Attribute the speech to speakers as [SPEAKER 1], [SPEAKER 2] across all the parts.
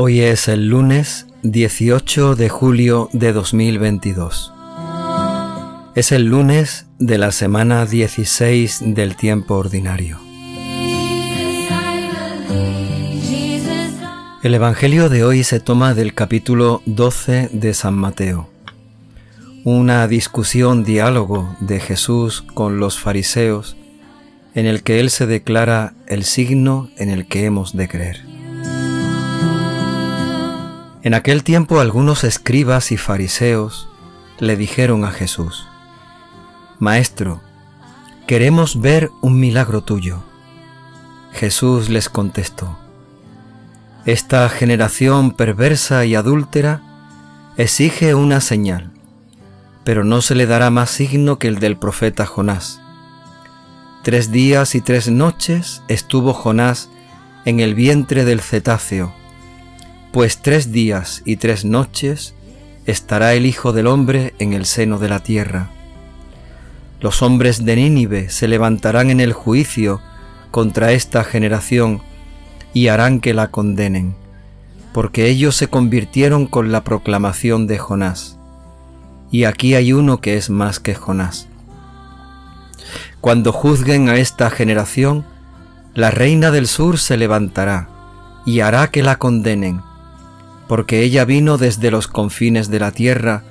[SPEAKER 1] Hoy es el lunes 18 de julio de 2022. Es el lunes de la semana 16 del tiempo ordinario. El Evangelio de hoy se toma del capítulo 12 de San Mateo. Una discusión, diálogo de Jesús con los fariseos en el que Él se declara el signo en el que hemos de creer. En aquel tiempo algunos escribas y fariseos le dijeron a Jesús, Maestro, queremos ver un milagro tuyo. Jesús les contestó, Esta generación perversa y adúltera exige una señal, pero no se le dará más signo que el del profeta Jonás. Tres días y tres noches estuvo Jonás en el vientre del cetáceo, pues tres días y tres noches estará el Hijo del Hombre en el seno de la tierra. Los hombres de Nínive se levantarán en el juicio contra esta generación y harán que la condenen, porque ellos se convirtieron con la proclamación de Jonás. Y aquí hay uno que es más que Jonás. Cuando juzguen a esta generación, la reina del sur se levantará y hará que la condenen, porque ella vino desde los confines de la tierra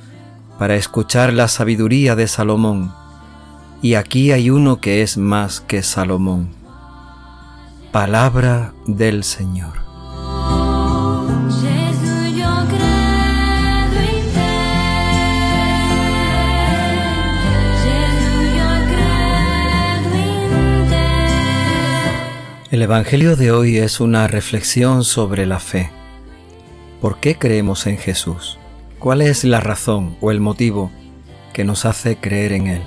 [SPEAKER 1] para escuchar la sabiduría de Salomón, y aquí hay uno que es más que Salomón. Palabra del Señor. El Evangelio de hoy es una reflexión sobre la fe. ¿Por qué creemos en Jesús? ¿Cuál es la razón o el motivo que nos hace creer en Él?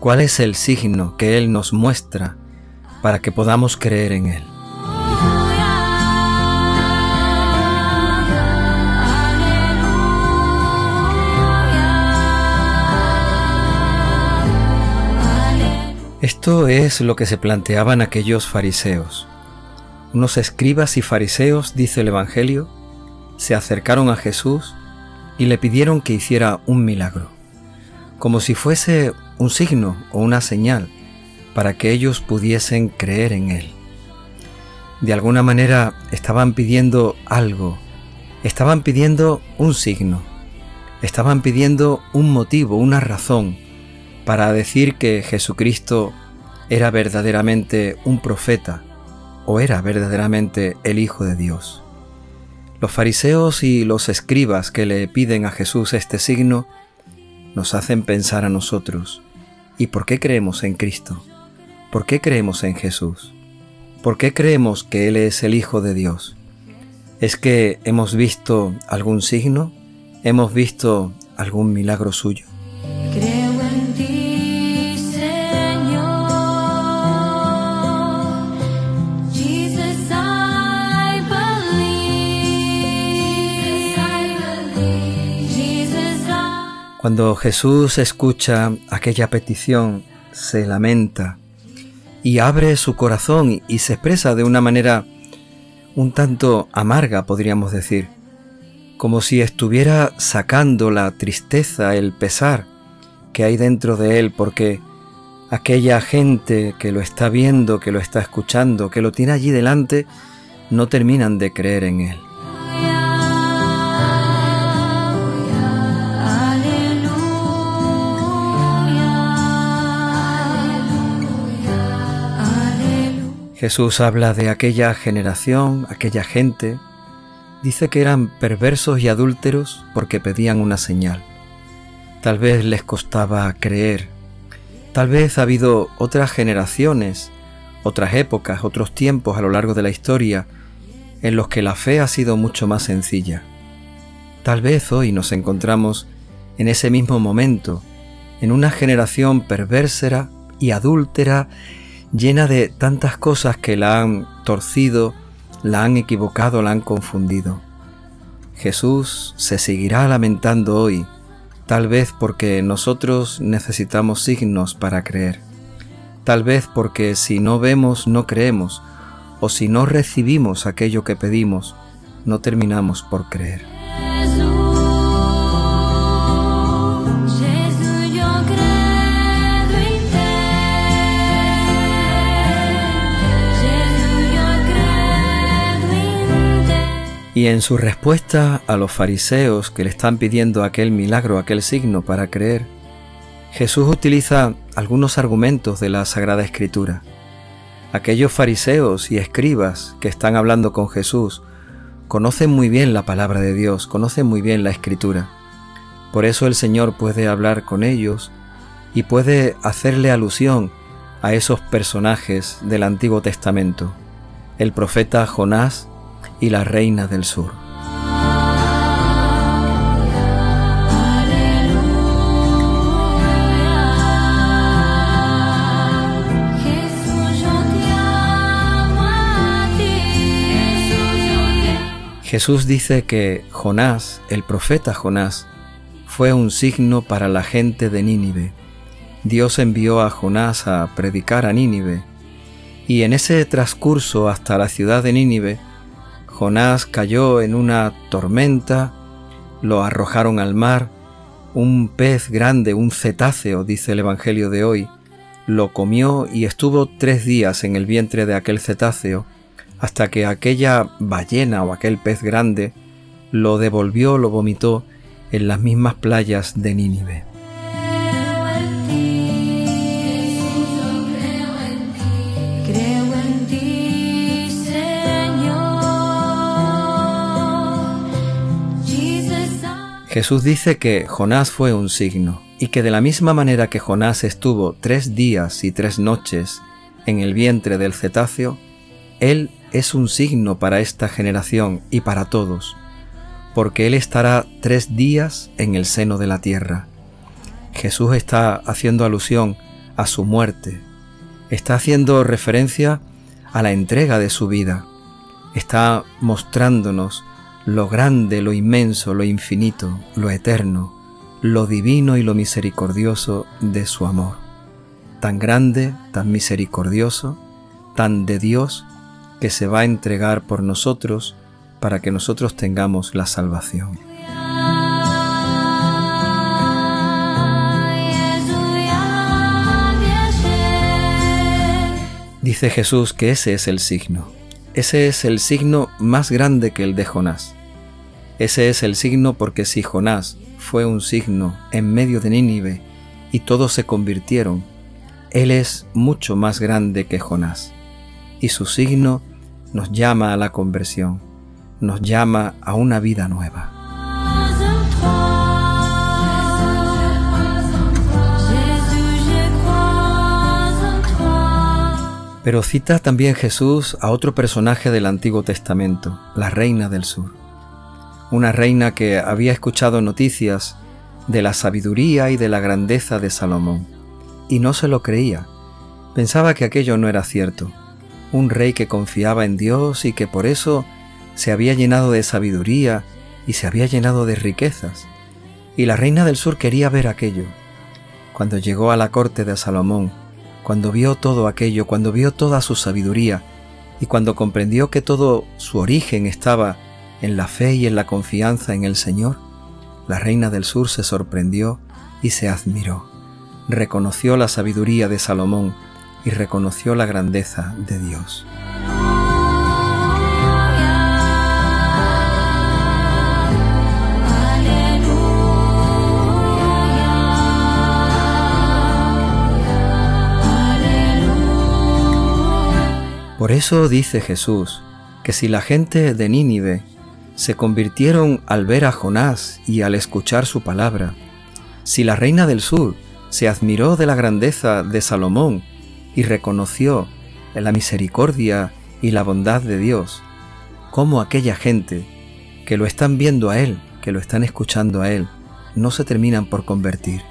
[SPEAKER 1] ¿Cuál es el signo que Él nos muestra para que podamos creer en Él? Esto es lo que se planteaban aquellos fariseos. Unos escribas y fariseos, dice el Evangelio, se acercaron a Jesús y le pidieron que hiciera un milagro, como si fuese un signo o una señal para que ellos pudiesen creer en Él. De alguna manera estaban pidiendo algo, estaban pidiendo un signo, estaban pidiendo un motivo, una razón para decir que Jesucristo era verdaderamente un profeta o era verdaderamente el Hijo de Dios. Los fariseos y los escribas que le piden a Jesús este signo nos hacen pensar a nosotros, ¿y por qué creemos en Cristo? ¿Por qué creemos en Jesús? ¿Por qué creemos que Él es el Hijo de Dios? ¿Es que hemos visto algún signo? ¿Hemos visto algún milagro suyo? Cuando Jesús escucha aquella petición, se lamenta y abre su corazón y se expresa de una manera un tanto amarga, podríamos decir, como si estuviera sacando la tristeza, el pesar que hay dentro de él, porque aquella gente que lo está viendo, que lo está escuchando, que lo tiene allí delante, no terminan de creer en él. Jesús habla de aquella generación, aquella gente, dice que eran perversos y adúlteros porque pedían una señal. Tal vez les costaba creer. Tal vez ha habido otras generaciones, otras épocas, otros tiempos a lo largo de la historia en los que la fe ha sido mucho más sencilla. Tal vez hoy nos encontramos en ese mismo momento, en una generación perversera y adúltera llena de tantas cosas que la han torcido, la han equivocado, la han confundido. Jesús se seguirá lamentando hoy, tal vez porque nosotros necesitamos signos para creer, tal vez porque si no vemos no creemos, o si no recibimos aquello que pedimos, no terminamos por creer. Y en su respuesta a los fariseos que le están pidiendo aquel milagro, aquel signo para creer, Jesús utiliza algunos argumentos de la Sagrada Escritura. Aquellos fariseos y escribas que están hablando con Jesús conocen muy bien la palabra de Dios, conocen muy bien la Escritura. Por eso el Señor puede hablar con ellos y puede hacerle alusión a esos personajes del Antiguo Testamento, el profeta Jonás y la reina del sur. Jesús dice que Jonás, el profeta Jonás, fue un signo para la gente de Nínive. Dios envió a Jonás a predicar a Nínive, y en ese transcurso hasta la ciudad de Nínive, Jonás cayó en una tormenta, lo arrojaron al mar, un pez grande, un cetáceo, dice el Evangelio de hoy, lo comió y estuvo tres días en el vientre de aquel cetáceo, hasta que aquella ballena o aquel pez grande lo devolvió, lo vomitó en las mismas playas de Nínive. Jesús dice que Jonás fue un signo y que de la misma manera que Jonás estuvo tres días y tres noches en el vientre del cetáceo, Él es un signo para esta generación y para todos, porque Él estará tres días en el seno de la tierra. Jesús está haciendo alusión a su muerte, está haciendo referencia a la entrega de su vida, está mostrándonos lo grande, lo inmenso, lo infinito, lo eterno, lo divino y lo misericordioso de su amor. Tan grande, tan misericordioso, tan de Dios, que se va a entregar por nosotros para que nosotros tengamos la salvación. Dice Jesús que ese es el signo. Ese es el signo más grande que el de Jonás. Ese es el signo porque si Jonás fue un signo en medio de Nínive y todos se convirtieron, Él es mucho más grande que Jonás. Y su signo nos llama a la conversión, nos llama a una vida nueva. Pero cita también Jesús a otro personaje del Antiguo Testamento, la Reina del Sur. Una reina que había escuchado noticias de la sabiduría y de la grandeza de Salomón, y no se lo creía. Pensaba que aquello no era cierto. Un rey que confiaba en Dios y que por eso se había llenado de sabiduría y se había llenado de riquezas. Y la reina del sur quería ver aquello. Cuando llegó a la corte de Salomón, cuando vio todo aquello, cuando vio toda su sabiduría y cuando comprendió que todo su origen estaba en la fe y en la confianza en el Señor, la reina del sur se sorprendió y se admiró. Reconoció la sabiduría de Salomón y reconoció la grandeza de Dios. Por eso dice Jesús que si la gente de Nínive se convirtieron al ver a Jonás y al escuchar su palabra, si la reina del sur se admiró de la grandeza de Salomón y reconoció la misericordia y la bondad de Dios, como aquella gente que lo están viendo a Él, que lo están escuchando a Él, no se terminan por convertir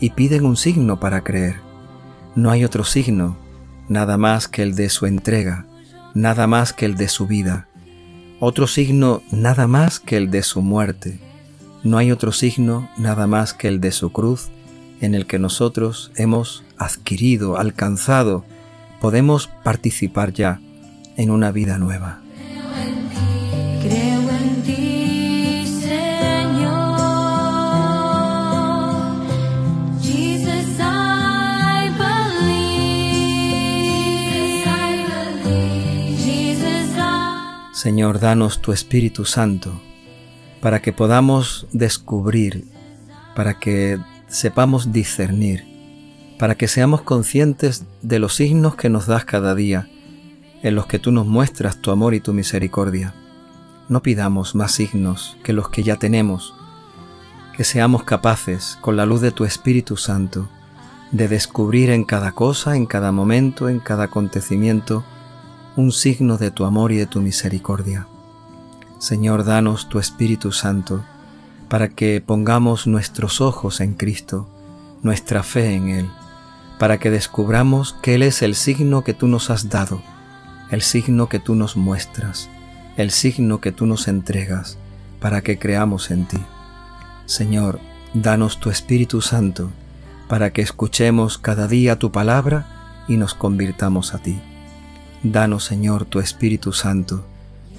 [SPEAKER 1] y piden un signo para creer. No hay otro signo nada más que el de su entrega, nada más que el de su vida, otro signo nada más que el de su muerte. No hay otro signo nada más que el de su cruz en el que nosotros hemos adquirido, alcanzado, podemos participar ya en una vida nueva. Señor, danos tu Espíritu Santo para que podamos descubrir, para que sepamos discernir, para que seamos conscientes de los signos que nos das cada día, en los que tú nos muestras tu amor y tu misericordia. No pidamos más signos que los que ya tenemos, que seamos capaces, con la luz de tu Espíritu Santo, de descubrir en cada cosa, en cada momento, en cada acontecimiento, un signo de tu amor y de tu misericordia. Señor, danos tu Espíritu Santo, para que pongamos nuestros ojos en Cristo, nuestra fe en Él, para que descubramos que Él es el signo que tú nos has dado, el signo que tú nos muestras, el signo que tú nos entregas, para que creamos en ti. Señor, danos tu Espíritu Santo, para que escuchemos cada día tu palabra y nos convirtamos a ti. Danos, Señor, tu Espíritu Santo,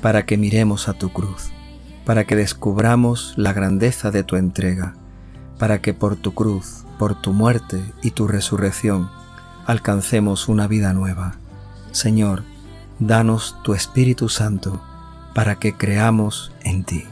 [SPEAKER 1] para que miremos a tu cruz, para que descubramos la grandeza de tu entrega, para que por tu cruz, por tu muerte y tu resurrección, alcancemos una vida nueva. Señor, danos tu Espíritu Santo, para que creamos en ti.